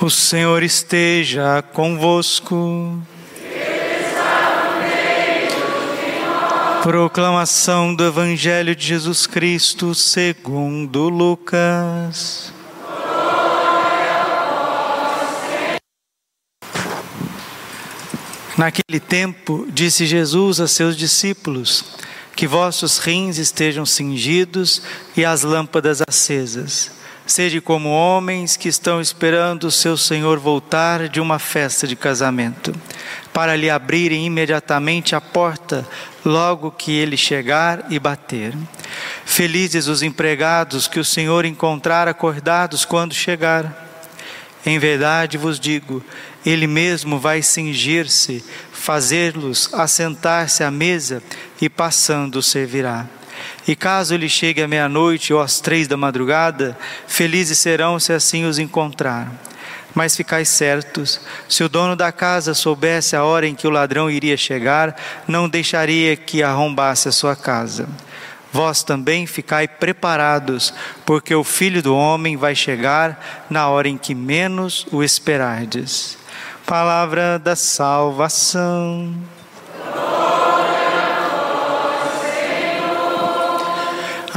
O Senhor esteja convosco. Proclamação do Evangelho de Jesus Cristo segundo Lucas. Naquele tempo, disse Jesus a seus discípulos: Que vossos rins estejam cingidos e as lâmpadas acesas. Sede como homens que estão esperando o seu Senhor voltar de uma festa de casamento, para lhe abrirem imediatamente a porta, logo que ele chegar e bater. Felizes os empregados que o Senhor encontrar acordados quando chegar. Em verdade vos digo, ele mesmo vai cingir-se, fazê-los assentar-se à mesa e passando servirá. E caso ele chegue à meia-noite ou às três da madrugada, felizes serão se assim os encontrar. Mas ficais certos, se o dono da casa soubesse a hora em que o ladrão iria chegar, não deixaria que arrombasse a sua casa. Vós também ficai preparados, porque o filho do homem vai chegar na hora em que menos o esperardes. Palavra da salvação.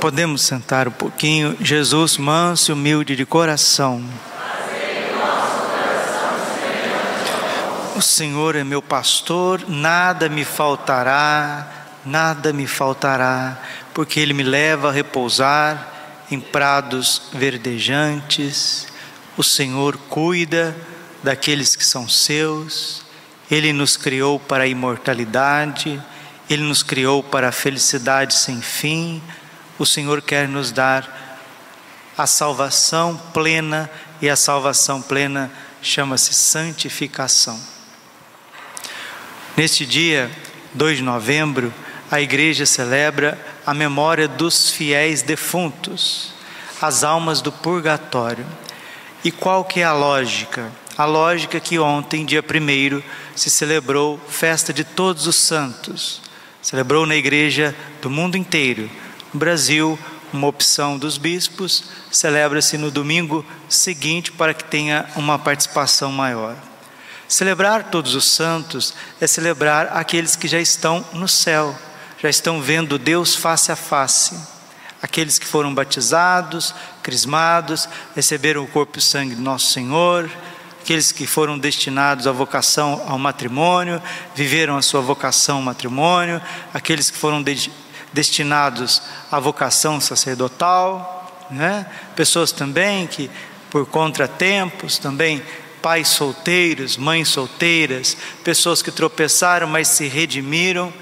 Podemos sentar um pouquinho. Jesus, manso e humilde de coração. O Senhor é meu pastor, nada me faltará, nada me faltará, porque Ele me leva a repousar em prados verdejantes. O Senhor cuida daqueles que são seus, Ele nos criou para a imortalidade, Ele nos criou para a felicidade sem fim o Senhor quer nos dar a salvação plena, e a salvação plena chama-se santificação. Neste dia, 2 de novembro, a igreja celebra a memória dos fiéis defuntos, as almas do purgatório. E qual que é a lógica? A lógica é que ontem, dia 1 se celebrou festa de todos os santos. Celebrou na igreja do mundo inteiro Brasil, uma opção dos bispos, celebra-se no domingo seguinte para que tenha uma participação maior. Celebrar todos os santos é celebrar aqueles que já estão no céu, já estão vendo Deus face a face. Aqueles que foram batizados, crismados, receberam o corpo e o sangue do nosso Senhor, aqueles que foram destinados à vocação ao matrimônio, viveram a sua vocação ao matrimônio, aqueles que foram destinados à vocação sacerdotal, né? pessoas também que, por contratempos, também pais solteiros, mães solteiras, pessoas que tropeçaram, mas se redimiram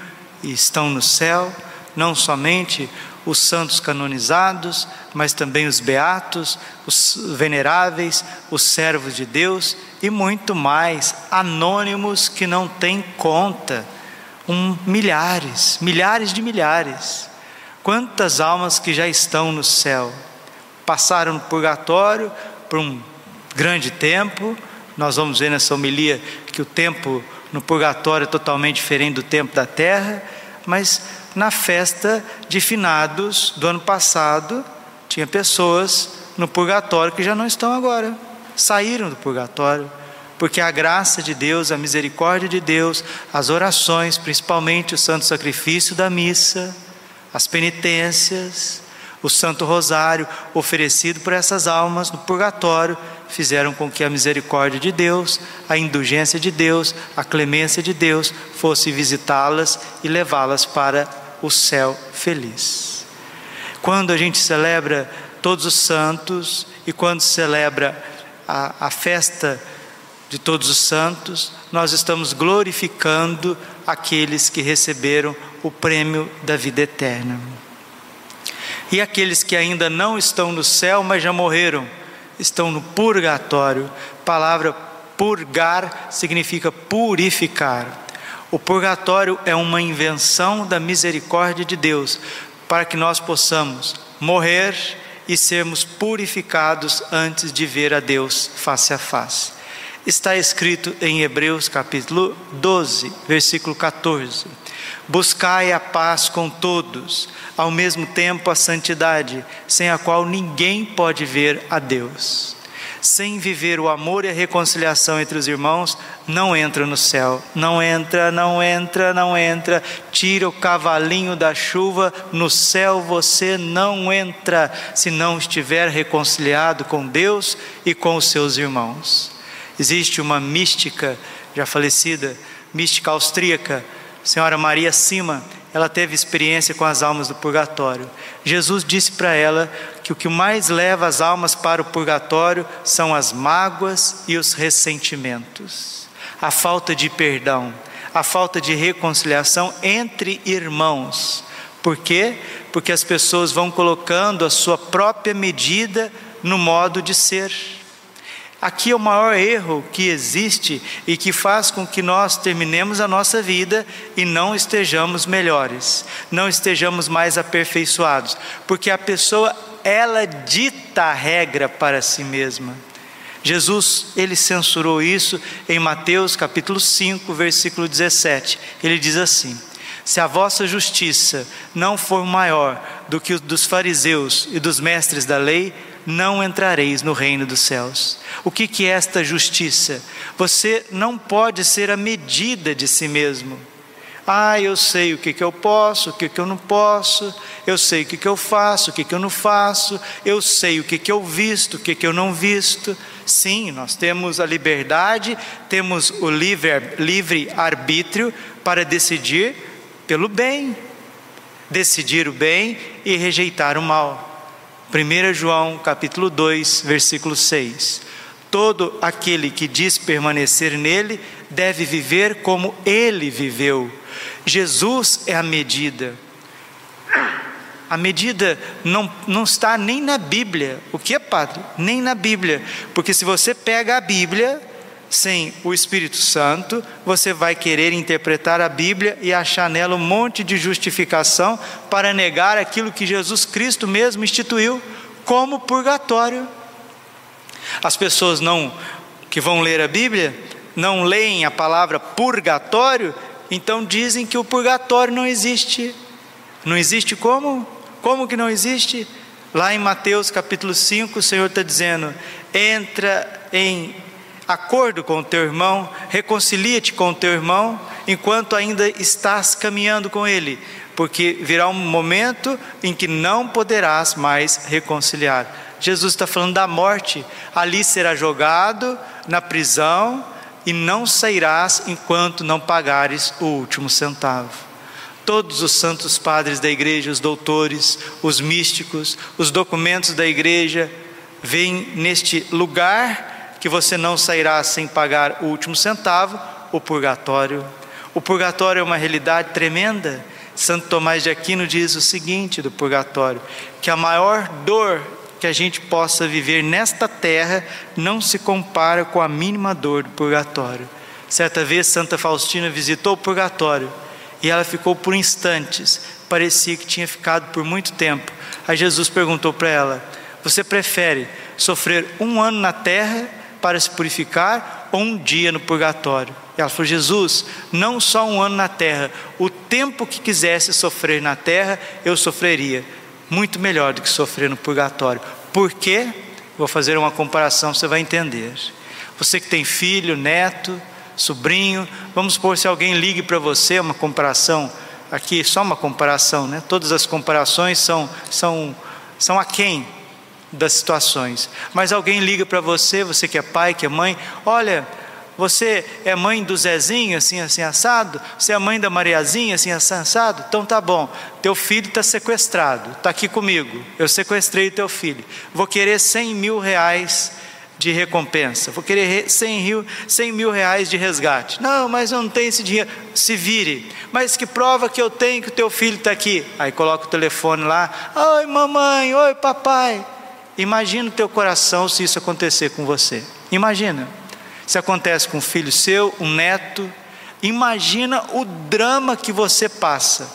e estão no céu, não somente os santos canonizados, mas também os beatos, os veneráveis, os servos de Deus e muito mais, anônimos que não têm conta um milhares, milhares de milhares. Quantas almas que já estão no céu passaram no purgatório por um grande tempo. Nós vamos ver nessa homilia que o tempo no purgatório é totalmente diferente do tempo da terra, mas na festa de finados do ano passado, tinha pessoas no purgatório que já não estão agora, saíram do purgatório porque a graça de Deus, a misericórdia de Deus, as orações, principalmente o santo sacrifício da missa, as penitências, o Santo Rosário oferecido por essas almas no purgatório, fizeram com que a misericórdia de Deus, a indulgência de Deus, a clemência de Deus fosse visitá-las e levá-las para o céu feliz. Quando a gente celebra todos os santos e quando celebra a, a festa de todos os santos, nós estamos glorificando aqueles que receberam o prêmio da vida eterna. E aqueles que ainda não estão no céu, mas já morreram, estão no purgatório. Palavra purgar significa purificar. O purgatório é uma invenção da misericórdia de Deus para que nós possamos morrer e sermos purificados antes de ver a Deus face a face. Está escrito em Hebreus capítulo 12, versículo 14: Buscai a paz com todos, ao mesmo tempo a santidade, sem a qual ninguém pode ver a Deus. Sem viver o amor e a reconciliação entre os irmãos, não entra no céu. Não entra, não entra, não entra. Tira o cavalinho da chuva, no céu você não entra, se não estiver reconciliado com Deus e com os seus irmãos. Existe uma mística já falecida, mística austríaca, senhora Maria Sima, ela teve experiência com as almas do purgatório. Jesus disse para ela que o que mais leva as almas para o purgatório são as mágoas e os ressentimentos, a falta de perdão, a falta de reconciliação entre irmãos. Por quê? Porque as pessoas vão colocando a sua própria medida no modo de ser. Aqui é o maior erro que existe e que faz com que nós terminemos a nossa vida e não estejamos melhores, não estejamos mais aperfeiçoados, porque a pessoa ela dita a regra para si mesma. Jesus, ele censurou isso em Mateus capítulo 5, versículo 17. Ele diz assim: Se a vossa justiça não for maior do que o dos fariseus e dos mestres da lei, não entrareis no reino dos céus. O que, que é esta justiça? Você não pode ser a medida de si mesmo. Ah, eu sei o que, que eu posso, o que, que eu não posso, eu sei o que, que eu faço, o que, que eu não faço, eu sei o que, que eu visto, o que, que eu não visto. Sim, nós temos a liberdade, temos o livre, livre arbítrio para decidir pelo bem, decidir o bem e rejeitar o mal. 1 João capítulo 2, versículo 6. Todo aquele que diz permanecer nele deve viver como ele viveu. Jesus é a medida. A medida não, não está nem na Bíblia. O que é, padre? Nem na Bíblia. Porque se você pega a Bíblia, sem o Espírito Santo, você vai querer interpretar a Bíblia e achar nela um monte de justificação para negar aquilo que Jesus Cristo mesmo instituiu como purgatório. As pessoas não que vão ler a Bíblia não leem a palavra purgatório, então dizem que o purgatório não existe. Não existe como? Como que não existe? Lá em Mateus capítulo 5, o Senhor está dizendo: entra em acordo com o teu irmão, reconcilia-te com o teu irmão, enquanto ainda estás caminhando com ele, porque virá um momento em que não poderás mais reconciliar. Jesus está falando da morte, ali será jogado na prisão e não sairás enquanto não pagares o último centavo. Todos os santos padres da igreja, os doutores, os místicos, os documentos da igreja, veem neste lugar que você não sairá sem pagar o último centavo, o purgatório. O purgatório é uma realidade tremenda. Santo Tomás de Aquino diz o seguinte do purgatório: que a maior dor que a gente possa viver nesta terra não se compara com a mínima dor do purgatório. Certa vez Santa Faustina visitou o purgatório e ela ficou por instantes, parecia que tinha ficado por muito tempo. Aí Jesus perguntou para ela: Você prefere sofrer um ano na terra para se purificar ou um dia no purgatório. Ela falou: Jesus, não só um ano na terra, o tempo que quisesse sofrer na terra, eu sofreria. Muito melhor do que sofrer no purgatório. Por quê? Vou fazer uma comparação, você vai entender. Você que tem filho, neto, sobrinho, vamos supor se alguém ligue para você, uma comparação, aqui só uma comparação, né? Todas as comparações são, são, são a quem? Das situações. Mas alguém liga para você, você que é pai, que é mãe, olha, você é mãe do Zezinho, assim, assim, assado? Você é mãe da Mariazinha, assim, assim, assado? Então tá bom, teu filho está sequestrado, está aqui comigo, eu sequestrei teu filho, vou querer 100 mil reais de recompensa, vou querer 100 mil, 100 mil reais de resgate. Não, mas eu não tenho esse dinheiro. Se vire. Mas que prova que eu tenho que o teu filho está aqui? Aí coloca o telefone lá. Oi, mamãe. Oi, papai Imagina o teu coração se isso acontecer com você. Imagina. Se acontece com um filho seu, um neto, imagina o drama que você passa.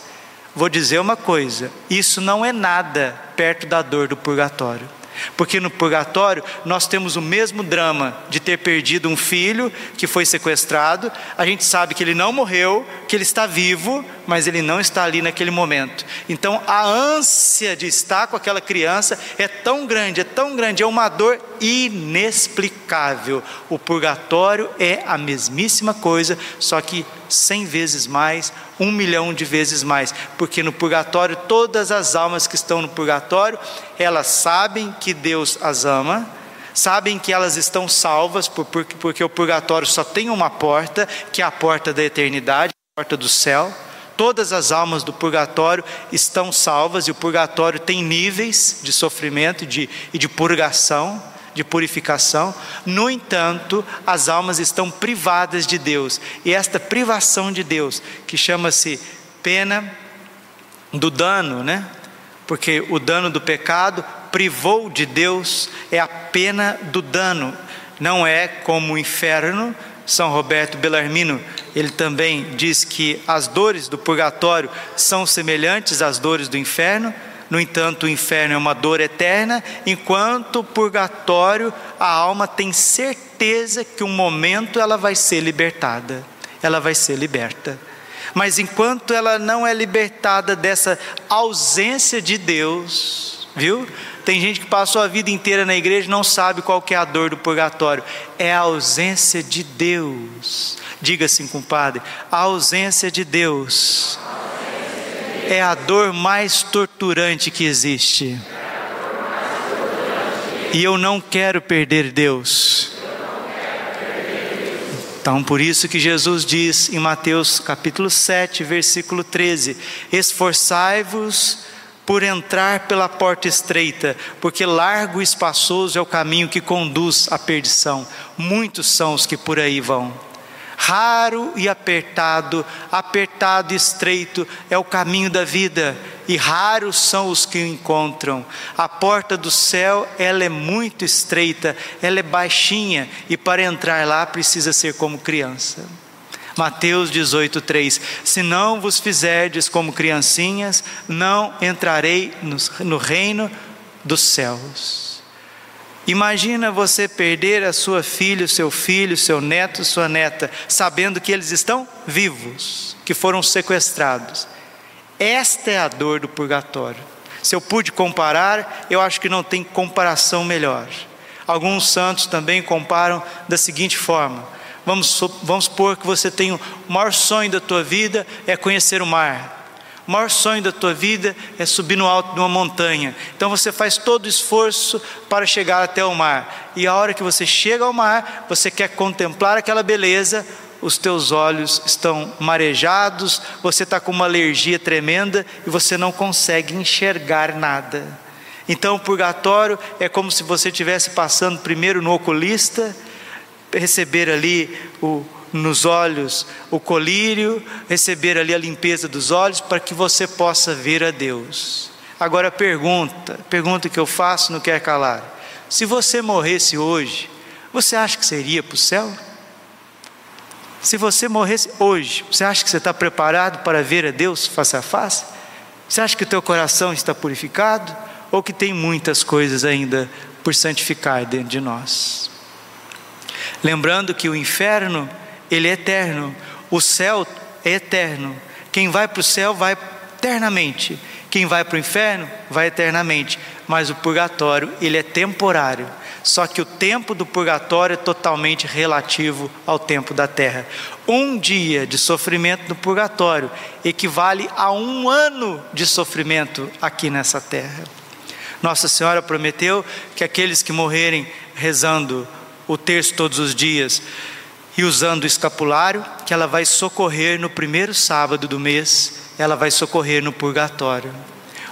Vou dizer uma coisa: isso não é nada perto da dor do purgatório. Porque no purgatório nós temos o mesmo drama de ter perdido um filho que foi sequestrado. A gente sabe que ele não morreu, que ele está vivo, mas ele não está ali naquele momento. Então a ânsia de estar com aquela criança é tão grande, é tão grande, é uma dor inexplicável. O purgatório é a mesmíssima coisa, só que cem vezes mais, um milhão de vezes mais, porque no purgatório, todas as almas que estão no purgatório, elas sabem que Deus as ama, sabem que elas estão salvas, porque, o purgatório só tem uma porta, que é a porta da eternidade, a porta do céu. Todas as almas do purgatório estão salvas, e o purgatório tem níveis de sofrimento e de, e de purgação de purificação. No entanto, as almas estão privadas de Deus. E esta privação de Deus, que chama-se pena do dano, né? Porque o dano do pecado privou de Deus é a pena do dano. Não é como o inferno, são Roberto Bellarmino, ele também diz que as dores do purgatório são semelhantes às dores do inferno, no entanto, o inferno é uma dor eterna, enquanto o purgatório, a alma tem certeza que um momento ela vai ser libertada, ela vai ser liberta. Mas enquanto ela não é libertada dessa ausência de Deus, viu? Tem gente que passou a vida inteira na igreja e não sabe qual que é a dor do purgatório. É a ausência de Deus. Diga assim, compadre, a ausência de Deus é a dor mais torturante que existe. E eu não quero perder Deus. Então, por isso que Jesus diz em Mateus capítulo 7, versículo 13: Esforçai-vos por entrar pela porta estreita, porque largo e espaçoso é o caminho que conduz à perdição. Muitos são os que por aí vão. Raro e apertado, apertado e estreito é o caminho da vida, e raros são os que o encontram. A porta do céu, ela é muito estreita, ela é baixinha, e para entrar lá precisa ser como criança. Mateus 18:3 Se não vos fizerdes como criancinhas, não entrarei no, no reino dos céus. Imagina você perder a sua filha, seu filho, seu neto, sua neta, sabendo que eles estão vivos, que foram sequestrados. Esta é a dor do purgatório. Se eu pude comparar, eu acho que não tem comparação melhor. Alguns santos também comparam da seguinte forma: vamos, vamos supor que você tem o maior sonho da tua vida é conhecer o mar. O maior sonho da tua vida é subir no alto de uma montanha. Então você faz todo o esforço para chegar até o mar. E a hora que você chega ao mar, você quer contemplar aquela beleza, os teus olhos estão marejados, você está com uma alergia tremenda e você não consegue enxergar nada. Então o purgatório é como se você estivesse passando primeiro no oculista, receber ali o, nos olhos o colírio, receber ali a limpeza dos olhos, para que você possa ver a Deus. Agora pergunta, pergunta que eu faço, não quer calar. Se você morresse hoje, você acha que iria para o céu? Se você morresse hoje, você acha que você está preparado para ver a Deus face a face? Você acha que o teu coração está purificado? Ou que tem muitas coisas ainda por santificar dentro de nós? Lembrando que o inferno ele é eterno. O céu é eterno. Quem vai para o céu vai eternamente. Quem vai para o inferno vai eternamente. Mas o purgatório, ele é temporário. Só que o tempo do purgatório é totalmente relativo ao tempo da terra. Um dia de sofrimento no purgatório equivale a um ano de sofrimento aqui nessa terra. Nossa Senhora prometeu que aqueles que morrerem rezando o terço todos os dias, e usando o escapulário, que ela vai socorrer no primeiro sábado do mês, ela vai socorrer no purgatório.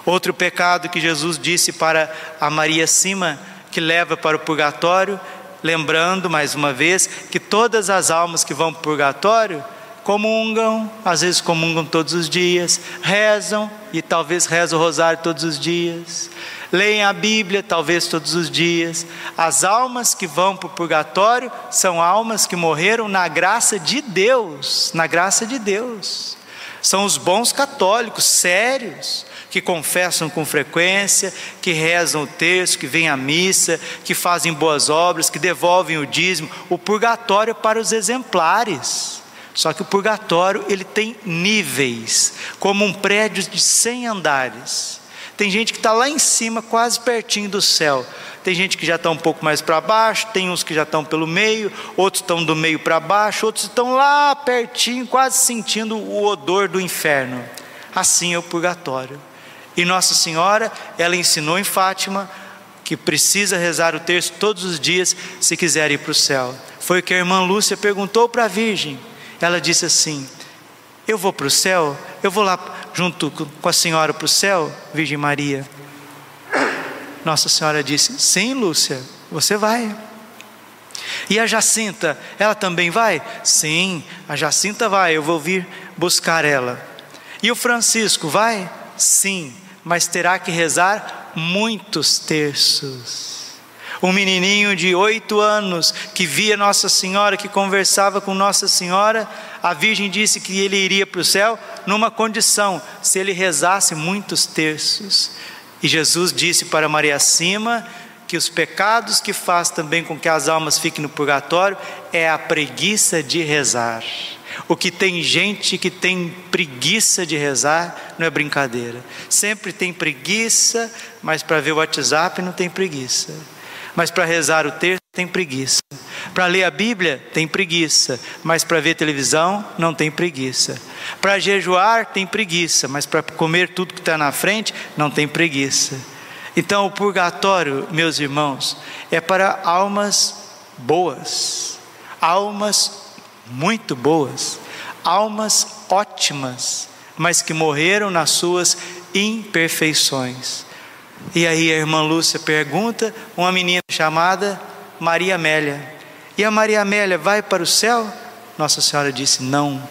Outro pecado que Jesus disse para a Maria Cima, que leva para o purgatório, lembrando mais uma vez que todas as almas que vão para o purgatório comungam, às vezes comungam todos os dias, rezam e talvez rezam o rosário todos os dias, leem a Bíblia, talvez todos os dias. As almas que vão para o purgatório são almas que morreram na graça de Deus, na graça de Deus. São os bons católicos, sérios, que confessam com frequência, que rezam o texto, que vêm à missa, que fazem boas obras, que devolvem o dízimo. O purgatório é para os exemplares. Só que o purgatório ele tem níveis, como um prédio de 100 andares. Tem gente que está lá em cima, quase pertinho do céu. Tem gente que já está um pouco mais para baixo, tem uns que já estão pelo meio, outros estão do meio para baixo, outros estão lá pertinho, quase sentindo o odor do inferno. Assim é o purgatório. E Nossa Senhora, ela ensinou em Fátima que precisa rezar o terço todos os dias se quiser ir para o céu. Foi o que a irmã Lúcia perguntou para a Virgem. Ela disse assim: Eu vou para o céu? Eu vou lá junto com a senhora para o céu, Virgem Maria? Nossa Senhora disse: Sim, Lúcia, você vai. E a Jacinta, ela também vai? Sim, a Jacinta vai, eu vou vir buscar ela. E o Francisco vai? Sim, mas terá que rezar muitos terços. Um menininho de oito anos que via Nossa Senhora, que conversava com Nossa Senhora, a Virgem disse que ele iria para o céu numa condição, se ele rezasse muitos terços. E Jesus disse para Maria Cima que os pecados que faz também com que as almas fiquem no purgatório é a preguiça de rezar. O que tem gente que tem preguiça de rezar não é brincadeira. Sempre tem preguiça, mas para ver o WhatsApp não tem preguiça. Mas para rezar o texto tem preguiça. Para ler a Bíblia tem preguiça, mas para ver televisão não tem preguiça. Para jejuar tem preguiça, mas para comer tudo que está na frente não tem preguiça. Então o purgatório, meus irmãos, é para almas boas, almas muito boas, almas ótimas, mas que morreram nas suas imperfeições. E aí a irmã Lúcia pergunta, uma menina chamada Maria Amélia. E a Maria Amélia vai para o céu? Nossa Senhora disse: não,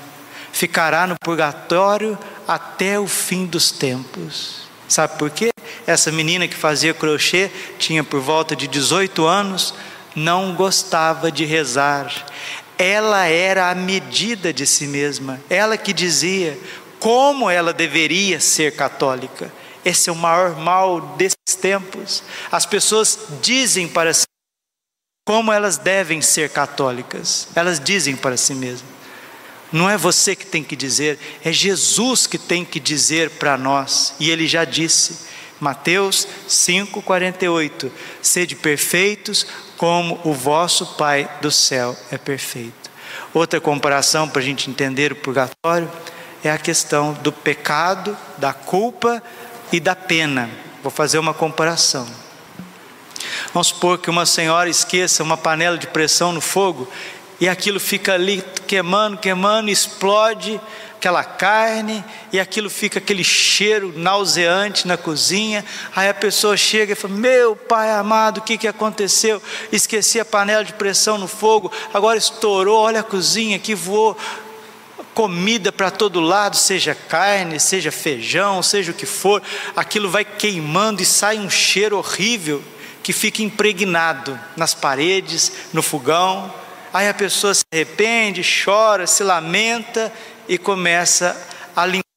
ficará no purgatório até o fim dos tempos. Sabe por quê? Essa menina que fazia crochê tinha por volta de 18 anos, não gostava de rezar. Ela era a medida de si mesma, ela que dizia como ela deveria ser católica. Esse é o maior mal desses tempos. As pessoas dizem para si como elas devem ser católicas. Elas dizem para si mesmas. Não é você que tem que dizer, é Jesus que tem que dizer para nós. E ele já disse, Mateus 5,48: Sede perfeitos como o vosso Pai do céu é perfeito. Outra comparação para a gente entender o purgatório é a questão do pecado, da culpa e da pena. Vou fazer uma comparação. Vamos supor que uma senhora esqueça uma panela de pressão no fogo e aquilo fica ali queimando, queimando, explode aquela carne e aquilo fica aquele cheiro nauseante na cozinha. Aí a pessoa chega e fala: Meu pai amado, o que, que aconteceu? Esqueci a panela de pressão no fogo, agora estourou. Olha a cozinha que voou comida para todo lado, seja carne, seja feijão, seja o que for, aquilo vai queimando e sai um cheiro horrível que fica impregnado nas paredes, no fogão. Aí a pessoa se arrepende, chora, se lamenta e começa a limpar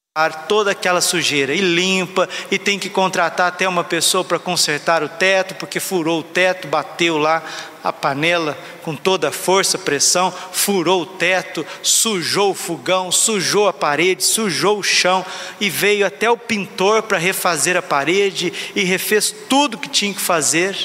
toda aquela sujeira e limpa e tem que contratar até uma pessoa para consertar o teto, porque furou o teto, bateu lá a panela com toda a força, pressão, furou o teto, sujou o fogão, sujou a parede, sujou o chão e veio até o pintor para refazer a parede e refez tudo que tinha que fazer,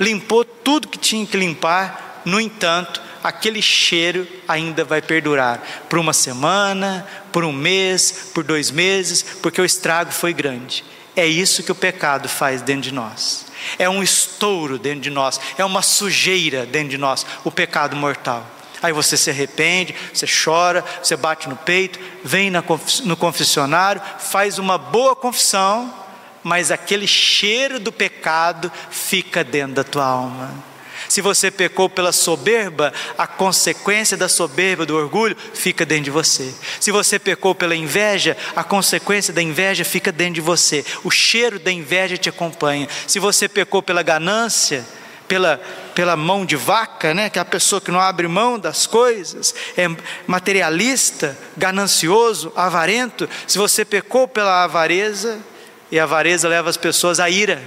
limpou tudo que tinha que limpar. No entanto, aquele cheiro ainda vai perdurar por uma semana, por um mês, por dois meses, porque o estrago foi grande. É isso que o pecado faz dentro de nós. É um estouro dentro de nós, é uma sujeira dentro de nós, o pecado mortal. Aí você se arrepende, você chora, você bate no peito, vem no confessionário, faz uma boa confissão, mas aquele cheiro do pecado fica dentro da tua alma. Se você pecou pela soberba, a consequência da soberba, do orgulho, fica dentro de você. Se você pecou pela inveja, a consequência da inveja fica dentro de você. O cheiro da inveja te acompanha. Se você pecou pela ganância, pela, pela mão de vaca, né? que é a pessoa que não abre mão das coisas, é materialista, ganancioso, avarento. Se você pecou pela avareza, e a avareza leva as pessoas à ira.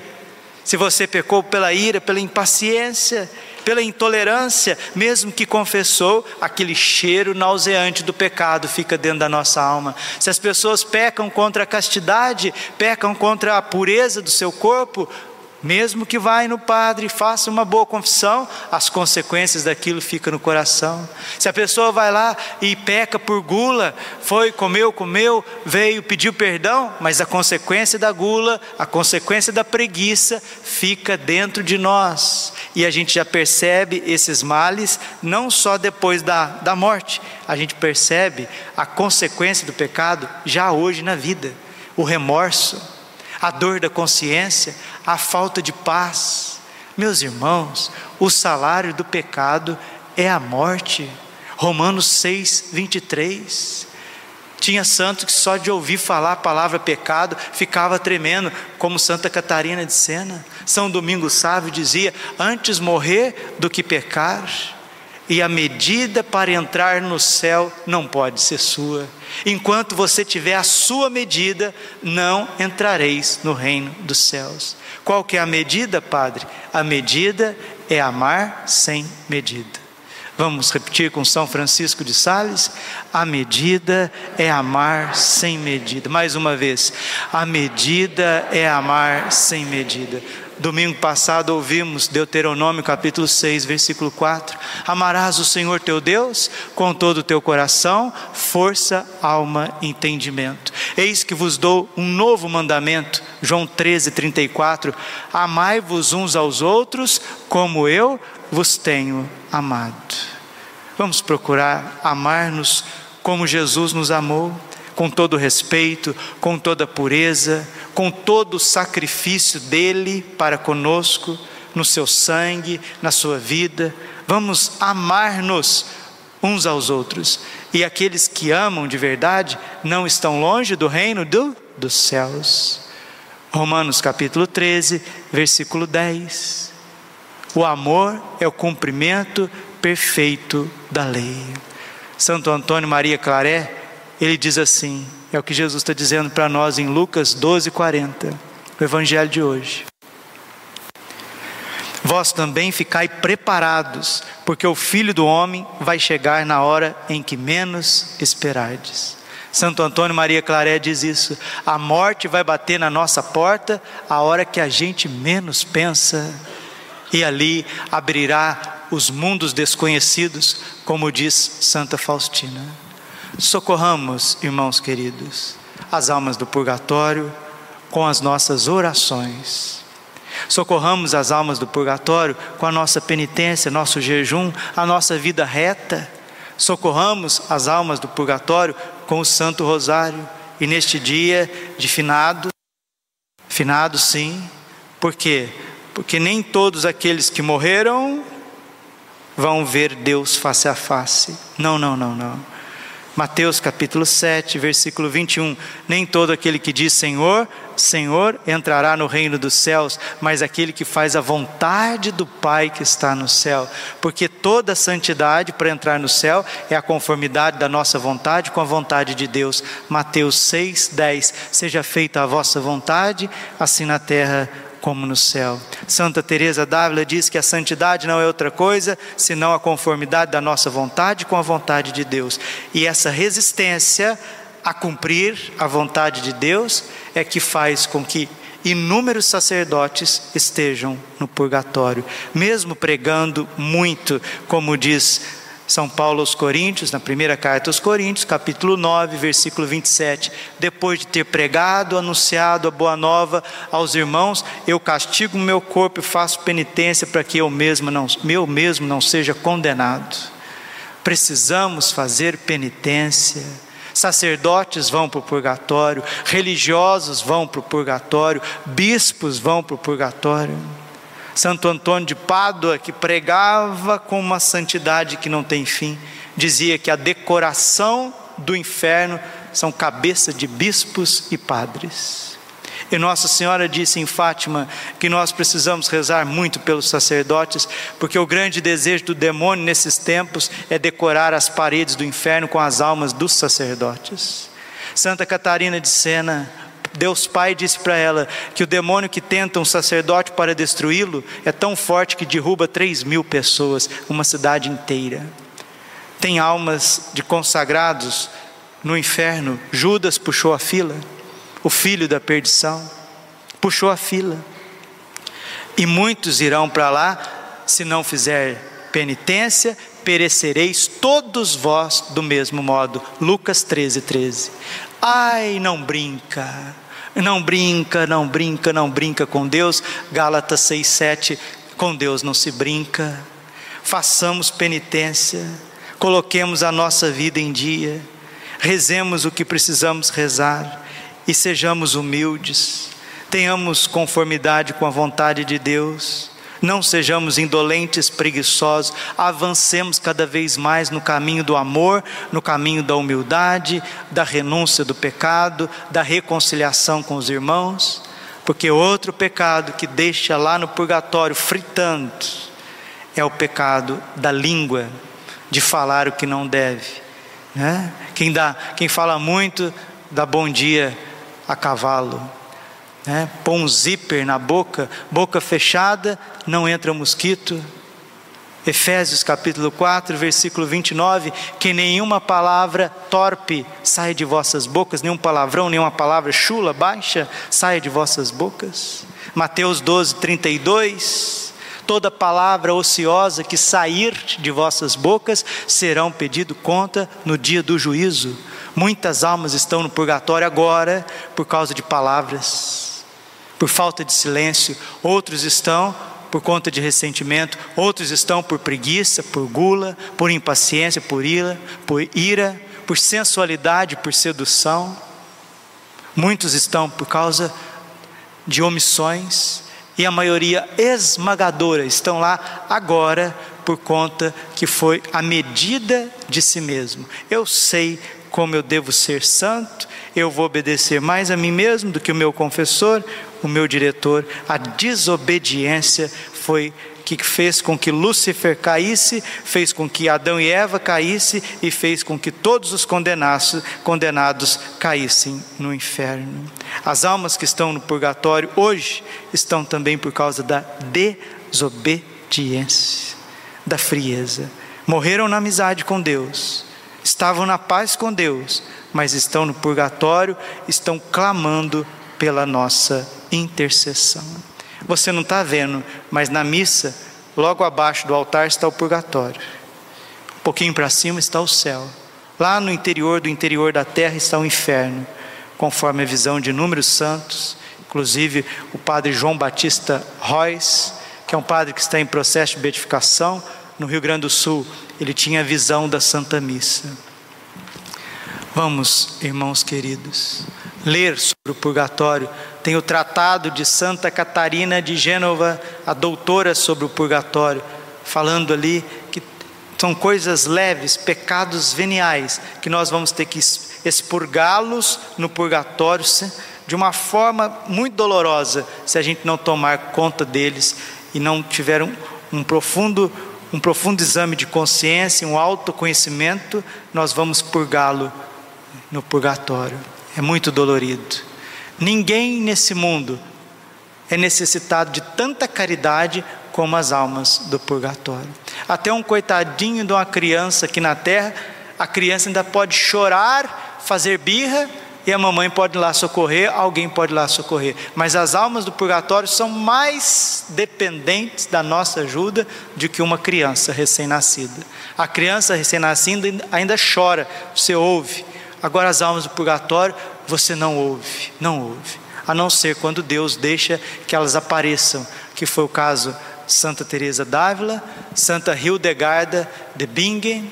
Se você pecou pela ira, pela impaciência, pela intolerância, mesmo que confessou, aquele cheiro nauseante do pecado fica dentro da nossa alma. Se as pessoas pecam contra a castidade, pecam contra a pureza do seu corpo, mesmo que vá no padre e faça uma boa confissão, as consequências daquilo ficam no coração. Se a pessoa vai lá e peca por gula, foi, comeu, comeu, veio, pediu perdão, mas a consequência da gula, a consequência da preguiça fica dentro de nós. E a gente já percebe esses males não só depois da, da morte, a gente percebe a consequência do pecado já hoje na vida. O remorso, a dor da consciência, a falta de paz. Meus irmãos, o salário do pecado é a morte. Romanos 6, 23. Tinha santo que só de ouvir falar a palavra pecado ficava tremendo, como Santa Catarina de Sena. São Domingos Sávio dizia: Antes morrer do que pecar e a medida para entrar no céu não pode ser sua. Enquanto você tiver a sua medida, não entrareis no reino dos céus. Qual que é a medida, Padre? A medida é amar sem medida. Vamos repetir com São Francisco de Sales? A medida é amar sem medida. Mais uma vez, a medida é amar sem medida. Domingo passado ouvimos Deuteronômio capítulo 6, versículo 4: Amarás o Senhor teu Deus com todo o teu coração, força, alma entendimento. Eis que vos dou um novo mandamento, João 13, 34: Amai-vos uns aos outros como eu vos tenho amado. Vamos procurar amar-nos como Jesus nos amou com todo respeito, com toda pureza, com todo o sacrifício dele para conosco, no seu sangue, na sua vida. Vamos amar-nos uns aos outros. E aqueles que amam de verdade não estão longe do reino do, dos céus. Romanos capítulo 13, versículo 10. O amor é o cumprimento perfeito da lei. Santo Antônio Maria Claré ele diz assim: é o que Jesus está dizendo para nós em Lucas 12, 40, o Evangelho de hoje. Vós também ficai preparados, porque o Filho do Homem vai chegar na hora em que menos esperardes. Santo Antônio Maria Claré diz isso: a morte vai bater na nossa porta a hora que a gente menos pensa, e ali abrirá os mundos desconhecidos, como diz Santa Faustina. Socorramos, irmãos queridos, as almas do purgatório com as nossas orações. Socorramos as almas do purgatório com a nossa penitência, nosso jejum, a nossa vida reta. Socorramos as almas do purgatório com o Santo Rosário. E neste dia de finado, finado sim, por quê? Porque nem todos aqueles que morreram vão ver Deus face a face. Não, não, não, não. Mateus capítulo 7, versículo 21. Nem todo aquele que diz Senhor, Senhor entrará no reino dos céus, mas aquele que faz a vontade do Pai que está no céu. Porque toda santidade para entrar no céu é a conformidade da nossa vontade com a vontade de Deus. Mateus 6, 10. Seja feita a vossa vontade, assim na terra como no céu. Santa Teresa d'Ávila diz que a santidade não é outra coisa senão a conformidade da nossa vontade com a vontade de Deus. E essa resistência a cumprir a vontade de Deus é que faz com que inúmeros sacerdotes estejam no purgatório, mesmo pregando muito, como diz são Paulo aos Coríntios, na primeira carta aos Coríntios, capítulo 9, versículo 27. Depois de ter pregado, anunciado a boa nova aos irmãos, eu castigo o meu corpo e faço penitência para que eu mesmo não, meu mesmo não seja condenado. Precisamos fazer penitência. Sacerdotes vão para o purgatório, religiosos vão para o purgatório, bispos vão para o purgatório. Santo Antônio de Pádua, que pregava com uma santidade que não tem fim, dizia que a decoração do inferno são cabeça de bispos e padres. E Nossa Senhora disse em Fátima que nós precisamos rezar muito pelos sacerdotes, porque o grande desejo do demônio nesses tempos é decorar as paredes do inferno com as almas dos sacerdotes. Santa Catarina de Sena, Deus Pai disse para ela que o demônio que tenta um sacerdote para destruí-lo é tão forte que derruba três mil pessoas, uma cidade inteira. Tem almas de consagrados no inferno. Judas puxou a fila o filho da perdição, puxou a fila. E muitos irão para lá, se não fizer penitência, perecereis todos vós do mesmo modo. Lucas 13, 13. Ai, não brinca, não brinca, não brinca, não brinca com Deus. Gálatas 6, 7. Com Deus não se brinca. Façamos penitência, coloquemos a nossa vida em dia, rezemos o que precisamos rezar e sejamos humildes, tenhamos conformidade com a vontade de Deus, não sejamos indolentes, preguiçosos, avancemos cada vez mais no caminho do amor, no caminho da humildade, da renúncia do pecado, da reconciliação com os irmãos, porque outro pecado que deixa lá no purgatório fritando é o pecado da língua, de falar o que não deve. Né? Quem, dá, quem fala muito dá bom dia a cavalo. Né? Põe um zíper na boca, boca fechada, não entra mosquito. Efésios capítulo 4, versículo 29, que nenhuma palavra torpe saia de vossas bocas, nenhum palavrão, nenhuma palavra chula, baixa, saia de vossas bocas. Mateus 12, 32, toda palavra ociosa que sair de vossas bocas serão pedido conta no dia do juízo. Muitas almas estão no purgatório agora por causa de palavras, por falta de silêncio, outros estão por conta de ressentimento, outros estão por preguiça, por gula, por impaciência, por ira, por ira, por sensualidade, por sedução. Muitos estão por causa de omissões e a maioria esmagadora estão lá agora por conta que foi a medida de si mesmo. Eu sei como eu devo ser santo, eu vou obedecer mais a mim mesmo do que o meu confessor, o meu diretor. A desobediência foi que fez com que Lúcifer caísse, fez com que Adão e Eva caísse e fez com que todos os condenados, condenados caíssem no inferno. As almas que estão no purgatório hoje estão também por causa da desobediência, da frieza. Morreram na amizade com Deus, estavam na paz com Deus, mas estão no purgatório, estão clamando pela nossa intercessão. Você não está vendo, mas na missa, logo abaixo do altar está o purgatório. Um pouquinho para cima está o céu. Lá no interior do interior da terra está o inferno, conforme a visão de inúmeros santos, inclusive o padre João Batista Royce, que é um padre que está em processo de beatificação no Rio Grande do Sul ele tinha a visão da Santa Missa. Vamos, irmãos queridos, ler sobre o purgatório. Tem o tratado de Santa Catarina de Gênova, a doutora sobre o purgatório, falando ali que são coisas leves, pecados veniais, que nós vamos ter que expurgá-los no purgatório de uma forma muito dolorosa, se a gente não tomar conta deles e não tiver um, um profundo um profundo exame de consciência, um autoconhecimento, nós vamos purgá-lo no purgatório. É muito dolorido. Ninguém nesse mundo é necessitado de tanta caridade como as almas do purgatório. Até um coitadinho de uma criança aqui na terra, a criança ainda pode chorar, fazer birra e a mamãe pode ir lá socorrer, alguém pode ir lá socorrer. Mas as almas do purgatório são mais dependentes da nossa ajuda do que uma criança recém-nascida. A criança recém-nascida ainda chora, você ouve. Agora as almas do purgatório, você não ouve, não ouve. A não ser quando Deus deixa que elas apareçam, que foi o caso Santa Teresa d'Ávila, Santa Hildegarda de Bingen,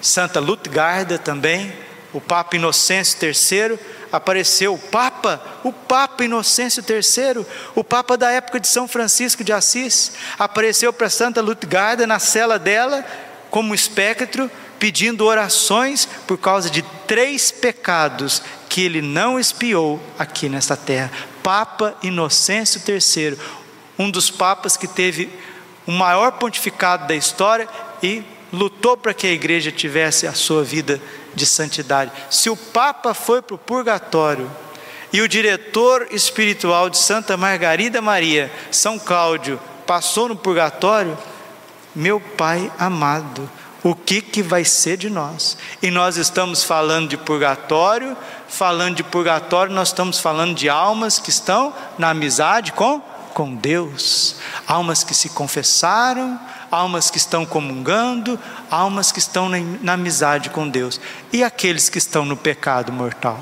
Santa Lutgarda também, o Papa Inocêncio III, apareceu o Papa, o Papa Inocêncio III, o Papa da época de São Francisco de Assis, apareceu para Santa Lutgarda na cela dela, como espectro, pedindo orações por causa de três pecados que ele não espiou aqui nesta terra. Papa Inocêncio III, um dos papas que teve o maior pontificado da história e lutou para que a igreja tivesse a sua vida de santidade. Se o Papa foi para o purgatório e o diretor espiritual de Santa Margarida Maria, São Cláudio, passou no purgatório, meu Pai amado, o que, que vai ser de nós? E nós estamos falando de purgatório, falando de purgatório, nós estamos falando de almas que estão na amizade com, com Deus, almas que se confessaram, almas que estão comungando, almas que estão na, na amizade com Deus. E aqueles que estão no pecado mortal?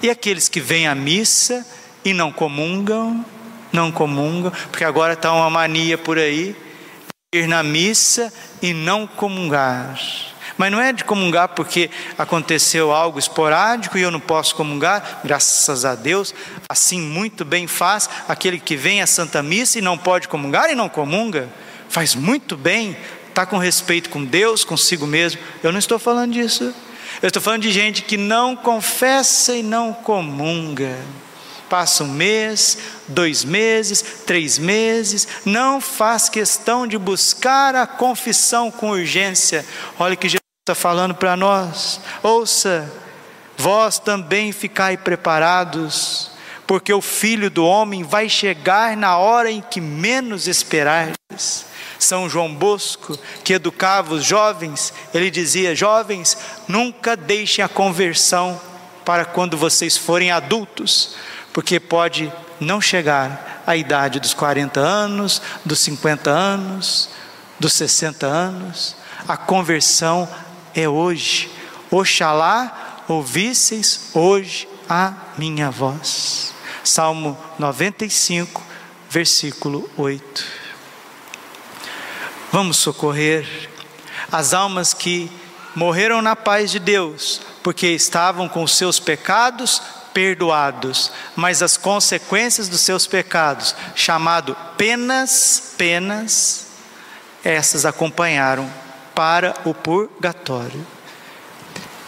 E aqueles que vêm à missa e não comungam, não comungam, porque agora está uma mania por aí, ir na missa e não comungar. Mas não é de comungar porque aconteceu algo esporádico e eu não posso comungar, graças a Deus, assim muito bem faz aquele que vem à Santa Missa e não pode comungar e não comunga faz muito bem, está com respeito com Deus, consigo mesmo. Eu não estou falando disso. Eu estou falando de gente que não confessa e não comunga. Passa um mês, dois meses, três meses, não faz questão de buscar a confissão com urgência. Olha que Jesus está falando para nós. Ouça, vós também ficai preparados, porque o filho do homem vai chegar na hora em que menos esperardes. São João Bosco, que educava os jovens, ele dizia: Jovens, nunca deixem a conversão para quando vocês forem adultos, porque pode não chegar à idade dos 40 anos, dos 50 anos, dos 60 anos. A conversão é hoje. Oxalá ouvisseis hoje a minha voz. Salmo 95, versículo 8. Vamos socorrer as almas que morreram na paz de Deus, porque estavam com seus pecados perdoados, mas as consequências dos seus pecados, chamado penas, penas, essas acompanharam para o purgatório.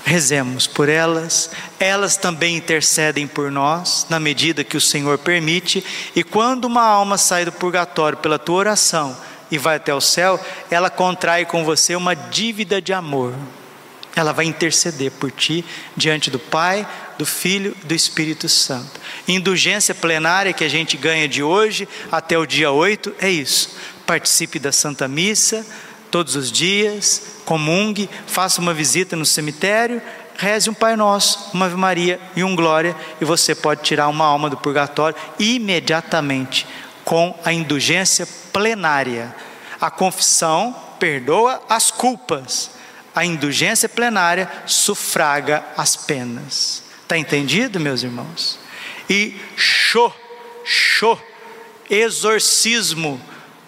Rezemos por elas, elas também intercedem por nós, na medida que o Senhor permite, e quando uma alma sai do purgatório pela tua oração, e vai até o céu, ela contrai com você uma dívida de amor. Ela vai interceder por ti diante do Pai, do Filho e do Espírito Santo. Indulgência plenária que a gente ganha de hoje até o dia 8 é isso. Participe da Santa Missa todos os dias, comungue, faça uma visita no cemitério, reze um Pai Nosso, uma Ave Maria e um Glória, e você pode tirar uma alma do purgatório imediatamente com a indulgência plenária. A confissão perdoa as culpas, a indulgência plenária sufraga as penas. Está entendido, meus irmãos? E show, show, exorcismo,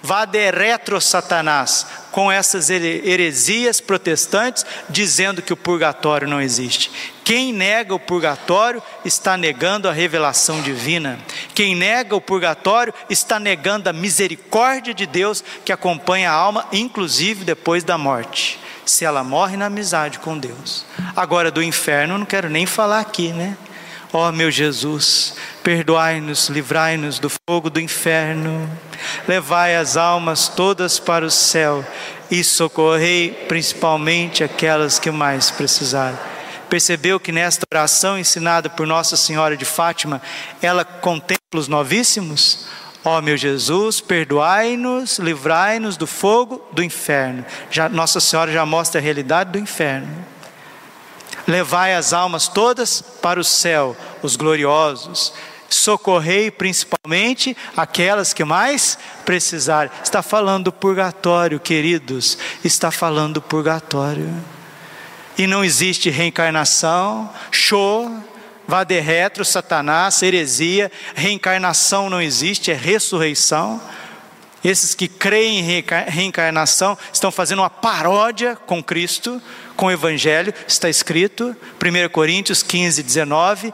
vaderetro Satanás, com essas heresias protestantes, dizendo que o purgatório não existe. Quem nega o purgatório está negando a revelação divina. Quem nega o purgatório está negando a misericórdia de Deus que acompanha a alma, inclusive depois da morte, se ela morre na amizade com Deus. Agora, do inferno, não quero nem falar aqui, né? Ó oh, meu Jesus, perdoai-nos, livrai-nos do fogo do inferno, levai as almas todas para o céu e socorrei principalmente aquelas que mais precisarem. Percebeu que nesta oração ensinada por Nossa Senhora de Fátima, ela contempla os novíssimos? Ó meu Jesus, perdoai-nos, livrai-nos do fogo do inferno. Já, Nossa Senhora já mostra a realidade do inferno. Levai as almas todas para o céu, os gloriosos. Socorrei principalmente aquelas que mais precisarem. Está falando do purgatório, queridos. Está falando do purgatório e não existe reencarnação, show, vade retro, satanás, heresia, reencarnação não existe, é ressurreição. Esses que creem em reencarnação estão fazendo uma paródia com Cristo, com o Evangelho, está escrito, 1 Coríntios 15, 19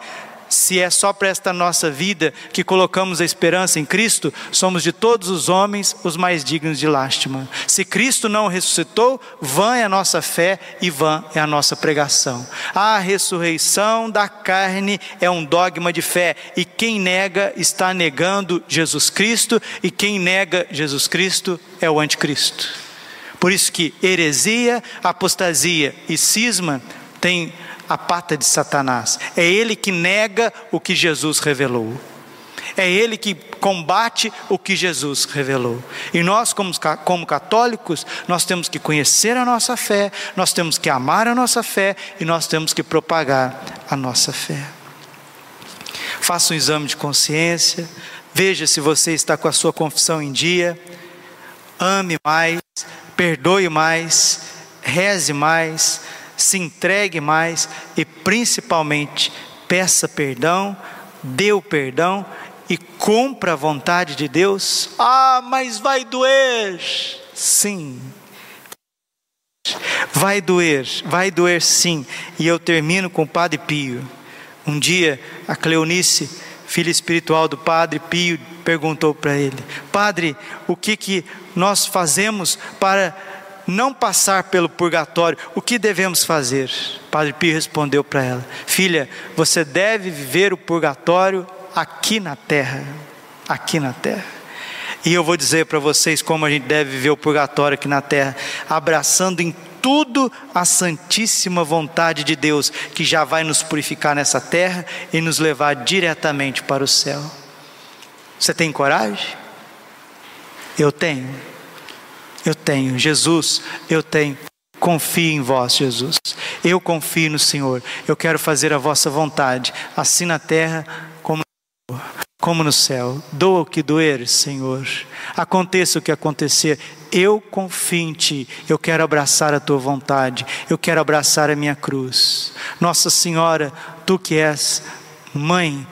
se é só para esta nossa vida que colocamos a esperança em Cristo, somos de todos os homens os mais dignos de lástima. Se Cristo não ressuscitou, vã é a nossa fé e vã é a nossa pregação. A ressurreição da carne é um dogma de fé, e quem nega está negando Jesus Cristo, e quem nega Jesus Cristo é o anticristo. Por isso que heresia, apostasia e cisma têm a pata de Satanás. É ele que nega o que Jesus revelou. É ele que combate o que Jesus revelou. E nós, como, como católicos, nós temos que conhecer a nossa fé, nós temos que amar a nossa fé e nós temos que propagar a nossa fé. Faça um exame de consciência, veja se você está com a sua confissão em dia, ame mais, perdoe mais, reze mais, se entregue mais e principalmente peça perdão, dê o perdão e cumpra a vontade de Deus. Ah, mas vai doer. Sim. Vai doer, vai doer sim. E eu termino com o Padre Pio. Um dia, a Cleonice, filha espiritual do Padre Pio, perguntou para ele: Padre, o que, que nós fazemos para não passar pelo purgatório, o que devemos fazer? Padre Pio respondeu para ela: Filha, você deve viver o purgatório aqui na terra. Aqui na terra. E eu vou dizer para vocês como a gente deve viver o purgatório aqui na terra, abraçando em tudo a santíssima vontade de Deus, que já vai nos purificar nessa terra e nos levar diretamente para o céu. Você tem coragem? Eu tenho. Eu tenho, Jesus, eu tenho. Confio em vós, Jesus. Eu confio no Senhor. Eu quero fazer a vossa vontade, assim na terra como no, céu. Doa o que doer, Senhor. Aconteça o que acontecer, eu confio em Ti. Eu quero abraçar a Tua vontade. Eu quero abraçar a minha cruz. Nossa Senhora, Tu que és mãe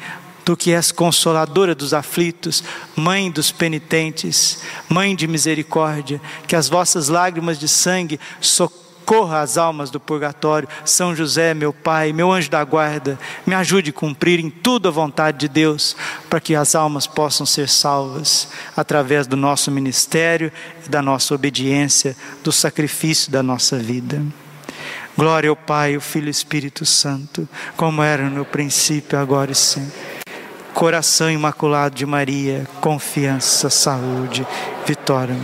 Tu que és consoladora dos aflitos, mãe dos penitentes, mãe de misericórdia, que as vossas lágrimas de sangue socorra as almas do purgatório. São José, meu Pai, meu anjo da guarda, me ajude a cumprir em tudo a vontade de Deus, para que as almas possam ser salvas através do nosso ministério e da nossa obediência, do sacrifício da nossa vida. Glória ao Pai, ao Filho e Espírito Santo, como era no princípio, agora e sempre. Coração Imaculado de Maria, confiança, saúde, vitória.